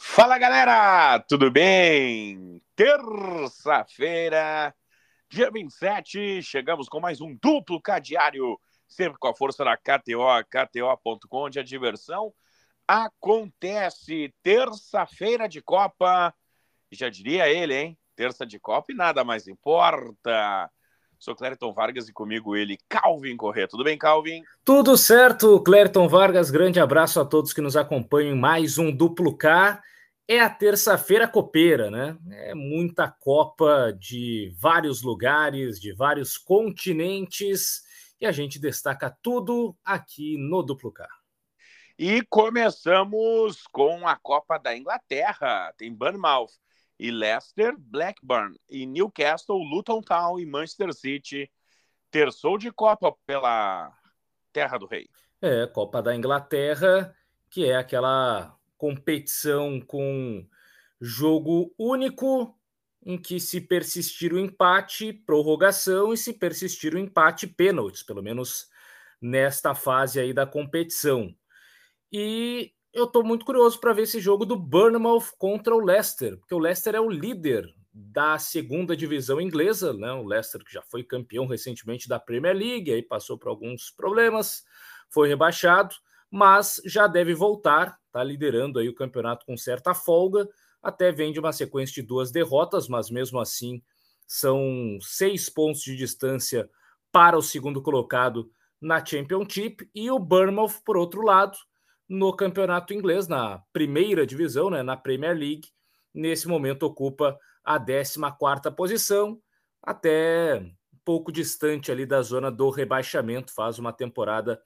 Fala galera, tudo bem? Terça-feira, dia 27, chegamos com mais um duplo cadeário, sempre com a força da KTO, KTO.com, onde a diversão acontece. Terça-feira de Copa, já diria ele, hein? Terça de Copa e nada mais importa. Sou Clériton Vargas e comigo ele, Calvin Corrêa. Tudo bem, Calvin? Tudo certo, Clériton Vargas. Grande abraço a todos que nos acompanham em mais um Duplo K. É a terça-feira copeira, né? É muita Copa de vários lugares, de vários continentes, e a gente destaca tudo aqui no Duplo K. E começamos com a Copa da Inglaterra. Tem Bournemouth e Leicester, Blackburn e Newcastle, Luton Town e Manchester City. Terçou de Copa pela Terra do Rei. É, Copa da Inglaterra, que é aquela competição com jogo único, em que se persistir o empate, prorrogação, e se persistir o empate, pênaltis, pelo menos nesta fase aí da competição. E eu estou muito curioso para ver esse jogo do Bournemouth contra o Leicester, porque o Leicester é o líder da segunda divisão inglesa, né? O Leicester que já foi campeão recentemente da Premier League, aí passou por alguns problemas, foi rebaixado, mas já deve voltar, está liderando aí o campeonato com certa folga, até vem de uma sequência de duas derrotas, mas mesmo assim são seis pontos de distância para o segundo colocado na Championship e o Bournemouth, por outro lado, no campeonato inglês, na primeira divisão, né, na Premier League. Nesse momento ocupa a 14 posição, até pouco distante ali da zona do rebaixamento, faz uma temporada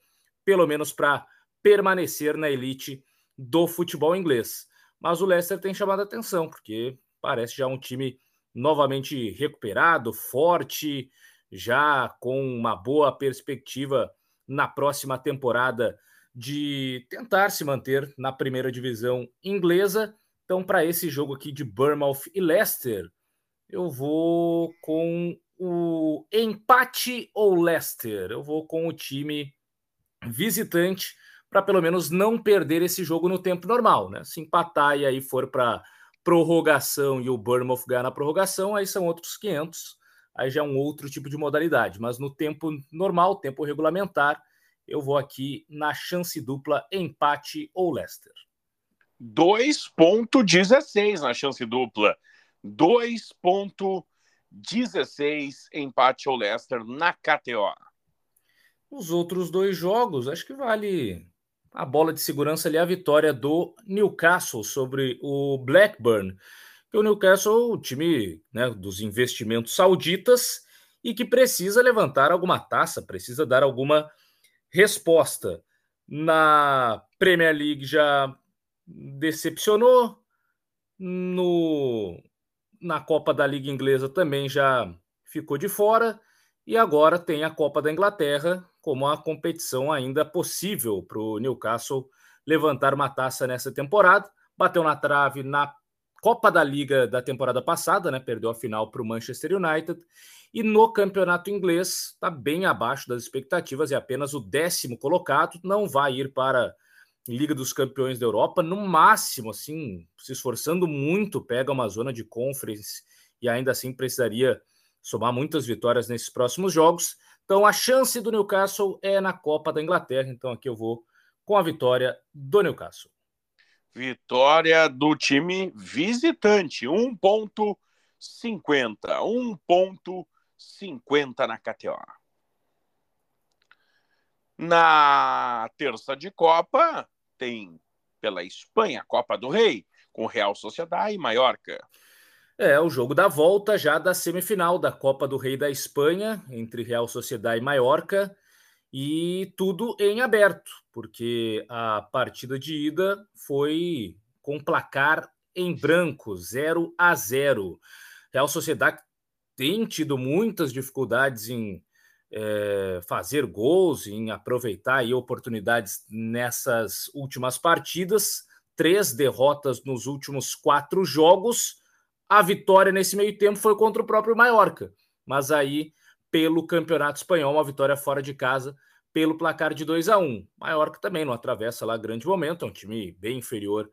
pelo menos para permanecer na elite do futebol inglês. Mas o Leicester tem chamado a atenção, porque parece já um time novamente recuperado, forte, já com uma boa perspectiva na próxima temporada de tentar se manter na primeira divisão inglesa. Então, para esse jogo aqui de Bournemouth e Leicester, eu vou com o empate ou Leicester. Eu vou com o time visitante para pelo menos não perder esse jogo no tempo normal, né? Se empatar e aí for para prorrogação e o Bournemouth ganhar na prorrogação, aí são outros 500. Aí já é um outro tipo de modalidade, mas no tempo normal, tempo regulamentar, eu vou aqui na chance dupla empate ou Leicester. 2.16 na chance dupla. 2.16 empate ou Leicester na KTO. Os outros dois jogos, acho que vale a bola de segurança ali, a vitória do Newcastle sobre o Blackburn. o Newcastle, o time né, dos investimentos sauditas, e que precisa levantar alguma taça, precisa dar alguma resposta. Na Premier League já decepcionou, no, na Copa da Liga Inglesa também já ficou de fora, e agora tem a Copa da Inglaterra como a competição ainda possível para o Newcastle levantar uma taça nessa temporada. Bateu na trave na Copa da Liga da temporada passada, né? Perdeu a final para o Manchester United e no campeonato inglês está bem abaixo das expectativas, é apenas o décimo colocado, não vai ir para Liga dos Campeões da Europa, no máximo, assim, se esforçando muito, pega uma zona de conference e ainda assim precisaria somar muitas vitórias nesses próximos jogos. Então a chance do Newcastle é na Copa da Inglaterra, então aqui eu vou com a vitória do Newcastle. Vitória do time visitante, 1.50, 1.50 50 na KTO. Na terça de Copa, tem pela Espanha Copa do Rei, com Real Sociedade e Mallorca. É, o jogo da volta já da semifinal da Copa do Rei da Espanha, entre Real Sociedade e Mallorca, e tudo em aberto, porque a partida de ida foi com placar em branco, 0 a 0. Real Sociedade tem tido muitas dificuldades em é, fazer gols, em aproveitar aí oportunidades nessas últimas partidas. Três derrotas nos últimos quatro jogos. A vitória nesse meio tempo foi contra o próprio Mallorca, mas aí pelo Campeonato Espanhol, uma vitória fora de casa pelo placar de 2 a 1. Mallorca também não atravessa lá grande momento, é um time bem inferior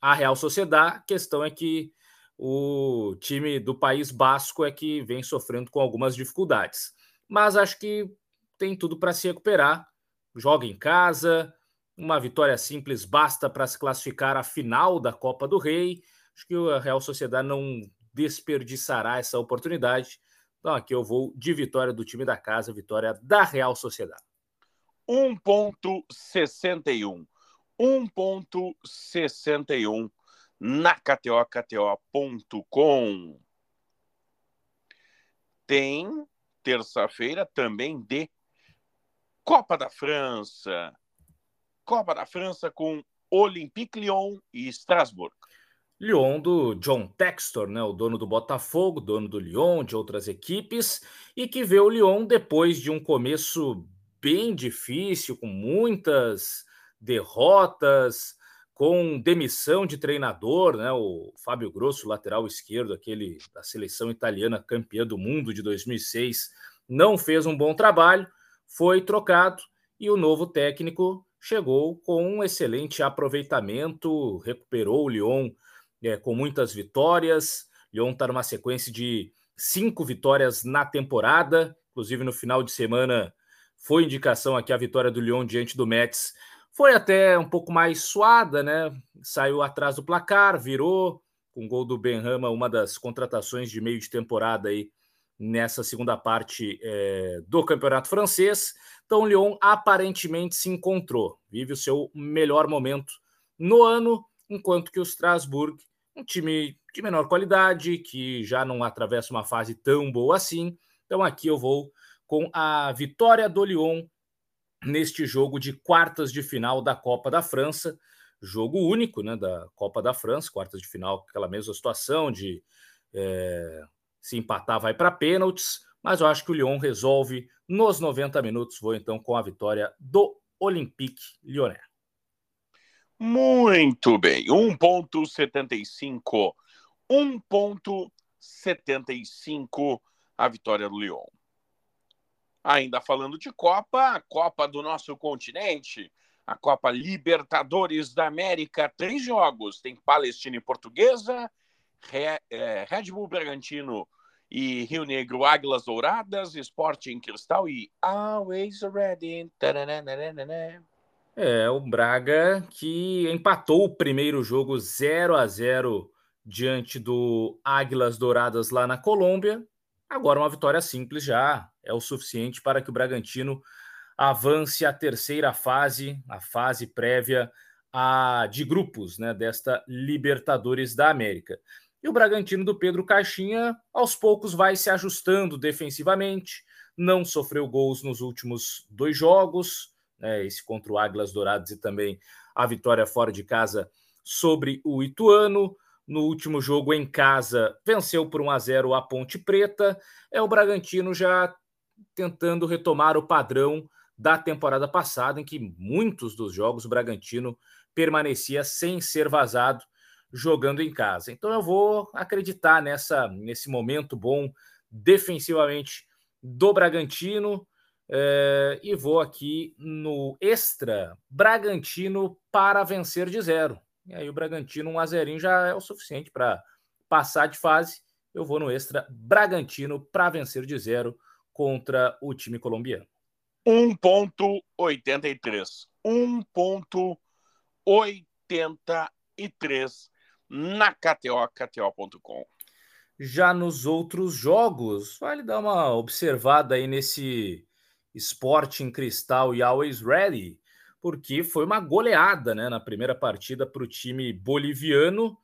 a Real Sociedade. A questão é que o time do País Basco é que vem sofrendo com algumas dificuldades. Mas acho que tem tudo para se recuperar. Joga em casa, uma vitória simples basta para se classificar à final da Copa do Rei. Acho que a Real Sociedade não desperdiçará essa oportunidade. Então aqui eu vou de vitória do time da casa, vitória da Real Sociedade. 1.61. 1.61 na KTO, KTO.com. Tem terça-feira também de Copa da França. Copa da França com Olympique Lyon e Strasbourg. Lyon do John Textor, né, o dono do Botafogo, dono do Lyon, de outras equipes, e que vê o Lyon depois de um começo bem difícil, com muitas derrotas, com demissão de treinador, né? O Fábio Grosso, lateral esquerdo, aquele da seleção italiana campeã do mundo de 2006, não fez um bom trabalho, foi trocado e o novo técnico chegou com um excelente aproveitamento, recuperou o Lyon é, com muitas vitórias. Lyon está numa sequência de cinco vitórias na temporada, inclusive no final de semana foi indicação aqui a vitória do Lyon diante do Metz foi até um pouco mais suada, né? Saiu atrás do placar, virou com o gol do Benrama, uma das contratações de meio de temporada aí nessa segunda parte é, do campeonato francês. Então, o Lyon aparentemente se encontrou, vive o seu melhor momento no ano, enquanto que o Strasbourg, um time de menor qualidade, que já não atravessa uma fase tão boa assim. Então, aqui eu vou com a vitória do Lyon neste jogo de quartas de final da Copa da França, jogo único né, da Copa da França, quartas de final, aquela mesma situação de é, se empatar vai para pênaltis, mas eu acho que o Lyon resolve nos 90 minutos. Vou então com a vitória do Olympique Lyonnais. Muito bem, 1.75. 1.75 a vitória do Lyon. Ainda falando de Copa, a Copa do nosso continente, a Copa Libertadores da América, três jogos. Tem Palestina e Portuguesa, é, Red Bull Bragantino e Rio Negro Águilas Douradas, Sporting Cristal e Always Ready. É, o Braga que empatou o primeiro jogo 0 a 0 diante do Águilas Douradas lá na Colômbia. Agora uma vitória simples já é o suficiente para que o Bragantino avance à terceira fase, a fase prévia a, de grupos né, desta Libertadores da América. E o Bragantino do Pedro Caixinha, aos poucos, vai se ajustando defensivamente, não sofreu gols nos últimos dois jogos, né, esse contra o Águilas Dourados e também a vitória fora de casa sobre o Ituano. No último jogo em casa, venceu por 1 a 0 a Ponte Preta. É o Bragantino já tentando retomar o padrão da temporada passada, em que muitos dos jogos o Bragantino permanecia sem ser vazado jogando em casa. Então eu vou acreditar nessa nesse momento bom defensivamente do Bragantino é, e vou aqui no extra Bragantino para vencer de zero. E aí o Bragantino um a zerinho já é o suficiente para passar de fase. Eu vou no extra Bragantino para vencer de zero contra o time colombiano? 1,83. 1,83 na KTO, KTO.com. Já nos outros jogos, vale dar uma observada aí nesse Sporting Cristal e Always Ready, porque foi uma goleada né, na primeira partida para o time boliviano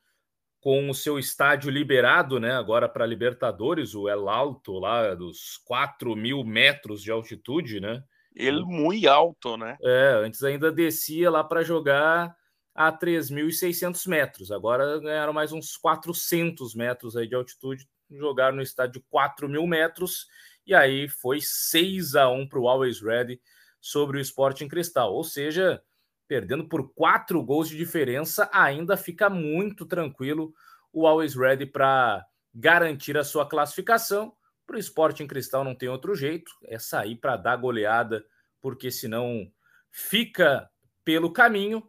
com o seu estádio liberado, né? Agora para Libertadores, o El Alto, lá dos 4 mil metros de altitude, né? Ele muito alto, né? É, antes ainda descia lá para jogar a 3.600 metros. Agora ganharam mais uns 400 metros aí de altitude, jogaram no estádio de 4 mil metros, e aí foi 6 a 1 para o Always Ready sobre o Sporting Cristal. Ou seja, perdendo por quatro gols de diferença, ainda fica muito tranquilo o Always Ready para garantir a sua classificação. Para o Sporting Cristal não tem outro jeito, é sair para dar goleada, porque senão fica pelo caminho.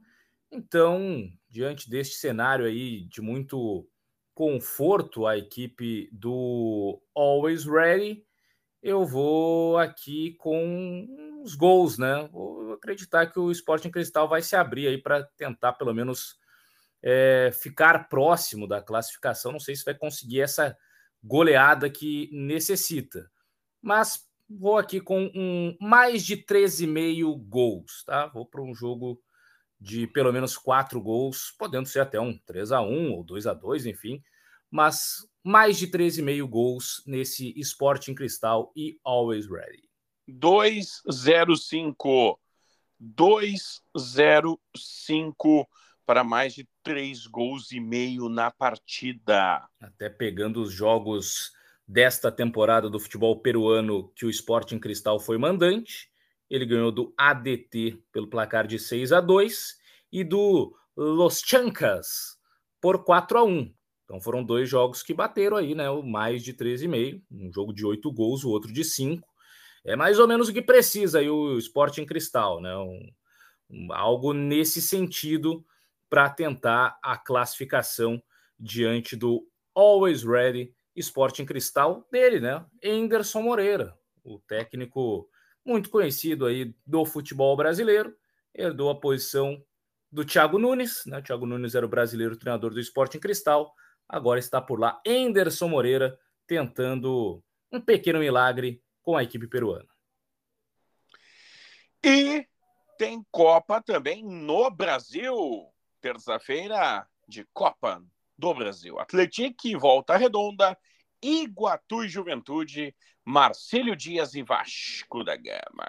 Então, diante deste cenário aí de muito conforto à equipe do Always Ready, eu vou aqui com os gols, né? Vou acreditar que o Sporting Cristal vai se abrir aí para tentar pelo menos é, ficar próximo da classificação. Não sei se vai conseguir essa goleada que necessita, mas vou aqui com um mais de 13,5 gols, tá? Vou para um jogo de pelo menos quatro gols, podendo ser até um 3 a 1 ou 2 a 2 enfim, mas mais de 13,5 gols nesse Sporting Cristal e Always Ready. 205 205 para mais de três gols e meio na partida. Até pegando os jogos desta temporada do futebol peruano que o Sporting Cristal foi mandante, ele ganhou do ADT pelo placar de 6 a 2 e do Los Chancas por 4 a 1. Então foram dois jogos que bateram aí, né? O mais de 13,5, um jogo de 8 gols, o outro de 5. É mais ou menos o que precisa aí o Sporting Cristal, né? Um, um, algo nesse sentido para tentar a classificação diante do Always Ready Sporting Cristal dele, né? Anderson Moreira, o técnico muito conhecido aí do futebol brasileiro, herdou a posição do Thiago Nunes, né? O Thiago Nunes era o brasileiro treinador do Sporting Cristal, agora está por lá Anderson Moreira tentando um pequeno milagre com a equipe peruana. E tem Copa também no Brasil. Terça-feira de Copa do Brasil. Atlético Volta Redonda, Iguatu e Juventude, Marcílio Dias e Vasco da Gama.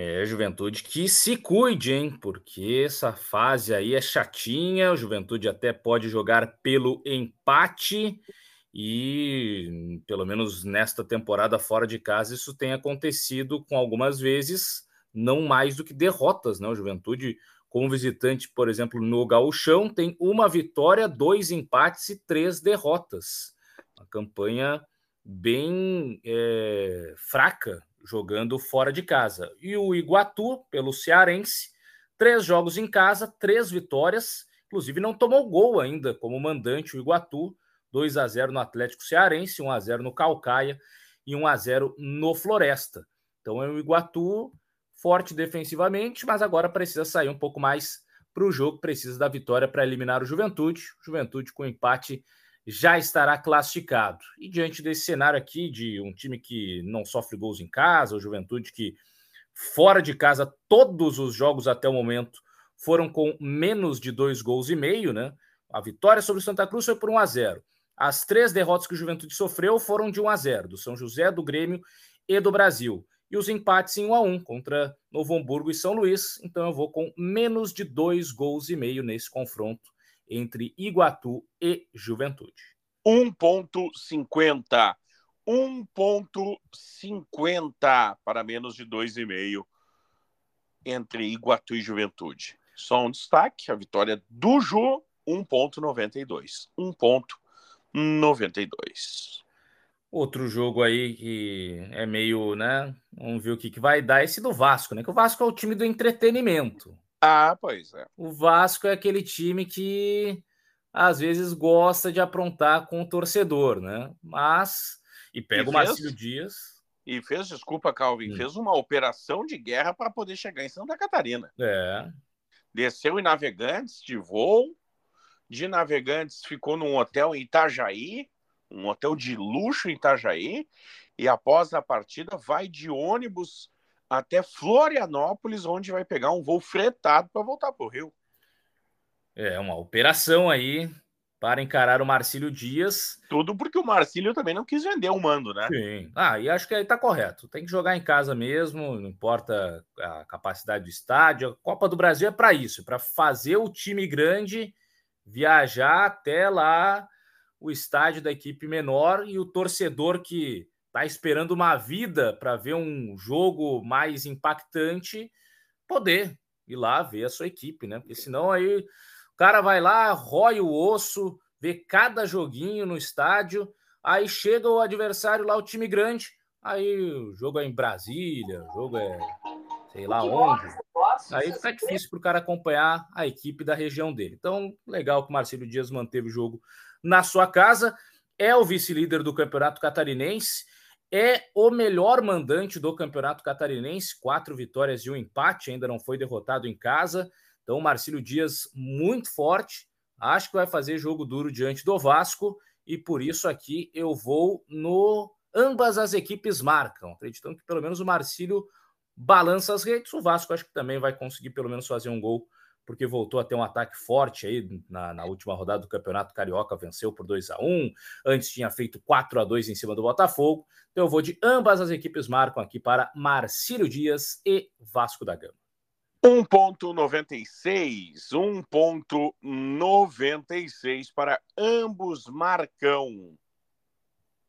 É, Juventude que se cuide, hein? Porque essa fase aí é chatinha. O Juventude até pode jogar pelo empate e, pelo menos nesta temporada fora de casa, isso tem acontecido com algumas vezes, não mais do que derrotas, né? O Juventude, como visitante, por exemplo, no Gauchão, tem uma vitória, dois empates e três derrotas. Uma campanha bem é, fraca jogando fora de casa. E o Iguatu, pelo Cearense, três jogos em casa, três vitórias, inclusive não tomou gol ainda como mandante o Iguatu, 2 a 0 no Atlético Cearense, 1 a 0 no Calcaia e 1 a 0 no Floresta. Então é o Iguatu forte defensivamente, mas agora precisa sair um pouco mais para o jogo, precisa da vitória para eliminar o Juventude. Juventude com empate já estará classificado. E diante desse cenário aqui de um time que não sofre gols em casa, o Juventude que fora de casa todos os jogos até o momento foram com menos de dois gols e meio, né? A vitória sobre o Santa Cruz foi por 1 a 0. As três derrotas que o Juventude sofreu foram de 1 a 0, do São José, do Grêmio e do Brasil. E os empates em 1 a 1 contra Novo Hamburgo e São Luís. Então eu vou com menos de dois gols e meio nesse confronto entre Iguatu e Juventude. 1,50. 1,50 para menos de 2,5 entre Iguatu e Juventude. Só um destaque: a vitória do Ju, 1,92. 1,92. Outro jogo aí que é meio, né? Vamos ver o que, que vai dar. Esse do Vasco, né? Que o Vasco é o time do entretenimento. Ah, pois é. O Vasco é aquele time que às vezes gosta de aprontar com o torcedor, né? Mas. E pega e o Marcílio Dias. E fez, desculpa, Calvin, hum. fez uma operação de guerra para poder chegar em Santa Catarina. É. Desceu em Navegantes de voo. De Navegantes ficou num hotel em Itajaí, um hotel de luxo em Itajaí. E após a partida, vai de ônibus até Florianópolis, onde vai pegar um voo fretado para voltar para o Rio. É uma operação aí para encarar o Marcílio Dias. Tudo porque o Marcílio também não quis vender o mando, né? Sim. Ah, e acho que aí tá correto. Tem que jogar em casa mesmo, não importa a capacidade do estádio. A Copa do Brasil é para isso, para fazer o time grande viajar até lá o estádio da equipe menor e o torcedor que está esperando uma vida para ver um jogo mais impactante, poder ir lá ver a sua equipe, né? Porque senão aí o cara vai lá, rói o osso, vê cada joguinho no estádio, aí chega o adversário lá, o time grande, aí o jogo é em Brasília, o jogo é, sei lá onde. Aí fica difícil para o cara acompanhar a equipe da região dele. Então, legal que o Marcelo Dias manteve o jogo na sua casa. É o vice-líder do Campeonato Catarinense. É o melhor mandante do Campeonato Catarinense, quatro vitórias e um empate, ainda não foi derrotado em casa. Então, Marcílio Dias muito forte. Acho que vai fazer jogo duro diante do Vasco e por isso aqui eu vou no ambas as equipes marcam, acreditando que pelo menos o Marcílio balança as redes. O Vasco acho que também vai conseguir pelo menos fazer um gol, porque voltou a ter um ataque forte aí na, na última rodada do Campeonato Carioca, venceu por 2 a 1 Antes tinha feito 4 a 2 em cima do Botafogo. Então eu vou de ambas as equipes marcam aqui para Marcílio Dias e Vasco da Gama. 1.96, 1.96 para ambos marcam.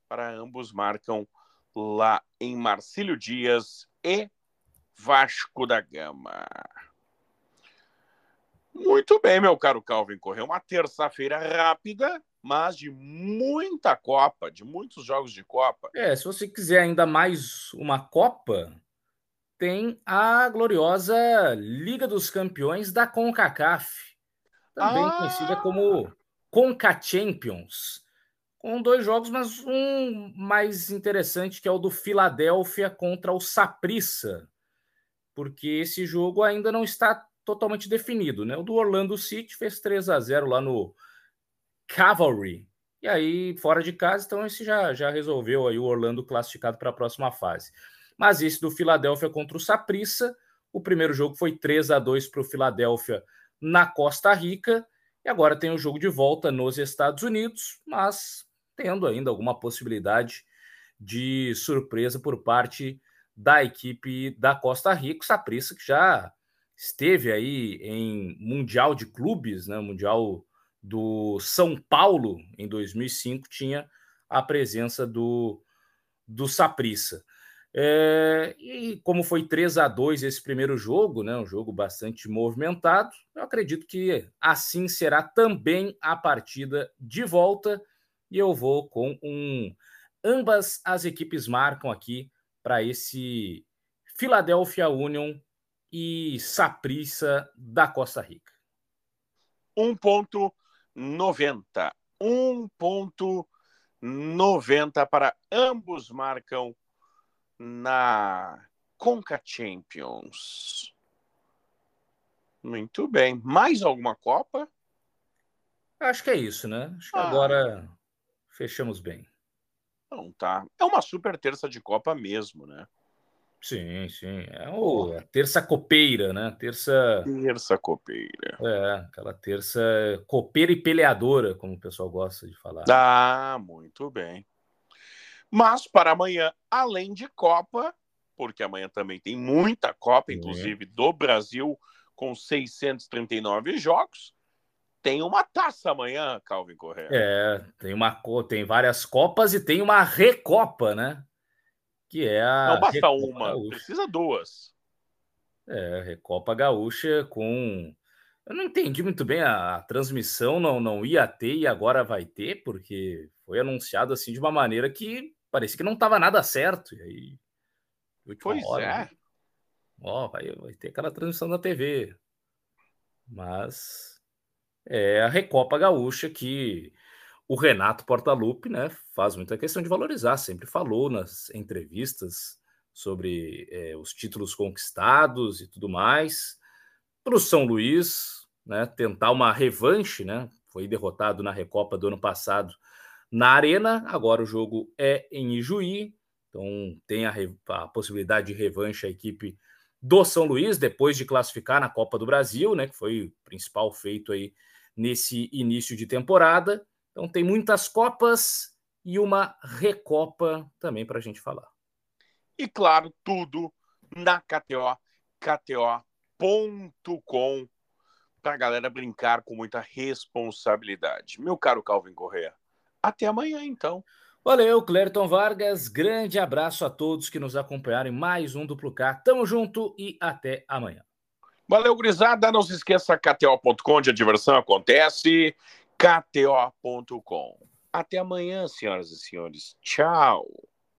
Para ambos marcam lá em Marcílio Dias e Vasco da Gama. Muito bem, meu caro Calvin Correu. Uma terça-feira rápida, mas de muita Copa, de muitos jogos de Copa. É, se você quiser ainda mais uma Copa, tem a gloriosa Liga dos Campeões da CONCACAF, também ah! conhecida como CONCA Champions, com dois jogos, mas um mais interessante que é o do Filadélfia contra o Saprissa, porque esse jogo ainda não está totalmente definido, né? O do Orlando City fez 3 a 0 lá no Cavalry. E aí, fora de casa, então esse já, já resolveu aí o Orlando classificado para a próxima fase. Mas esse do Filadélfia contra o Saprissa, o primeiro jogo foi 3 a 2 para o Filadélfia na Costa Rica. E agora tem o jogo de volta nos Estados Unidos, mas tendo ainda alguma possibilidade de surpresa por parte da equipe da Costa Rica, Saprissa que já esteve aí em Mundial de Clubes, né, Mundial do São Paulo em 2005, tinha a presença do, do Saprissa. É, e como foi 3 a 2 esse primeiro jogo, né, um jogo bastante movimentado, eu acredito que assim será também a partida de volta. E eu vou com um. Ambas as equipes marcam aqui para esse Philadelphia Union e Saprissa da Costa Rica. 1.90. 1.90 para ambos marcam na Conca Champions. Muito bem. Mais alguma Copa? Acho que é isso, né? Acho que ah. agora fechamos bem. Então tá. É uma super terça de Copa mesmo, né? Sim, sim. É o, a terça copeira, né? Terça. Terça copeira. É, aquela terça copeira e peleadora, como o pessoal gosta de falar. Ah, muito bem. Mas para amanhã, além de Copa, porque amanhã também tem muita Copa, inclusive do Brasil, com 639 jogos, tem uma taça amanhã, Calvin Correa. É, tem uma tem várias copas e tem uma recopa, né? Que é a. Não basta Recopa uma, Gaúcha. precisa duas. É, Recopa Gaúcha com. Eu não entendi muito bem a, a, transmissão, não, não ia ter e agora vai ter, porque foi anunciado assim de uma maneira que parecia que não estava nada certo. E aí. Pois hora, é. Né? Ó, vai, vai ter aquela transmissão da TV. Mas é a Recopa Gaúcha que o Renato Portaluppi, né, faz muita questão de valorizar, sempre falou nas entrevistas sobre é, os títulos conquistados e tudo mais. Para o São Luís, né, tentar uma revanche, né, foi derrotado na Recopa do ano passado na Arena, agora o jogo é em Ijuí, então tem a, a possibilidade de revanche a equipe do São Luís, depois de classificar na Copa do Brasil, né, que foi o principal feito aí nesse início de temporada. Então tem muitas Copas e uma Recopa também para a gente falar. E claro, tudo na KTO, KTO.com, para a galera brincar com muita responsabilidade. Meu caro Calvin Correa, até amanhã então. Valeu, Clerton Vargas. Grande abraço a todos que nos acompanharam em mais um Duplo K. Tamo junto e até amanhã. Valeu, gurizada. Não se esqueça, KTO.com, onde a diversão acontece. KTO.com. Até amanhã, senhoras e senhores. Tchau.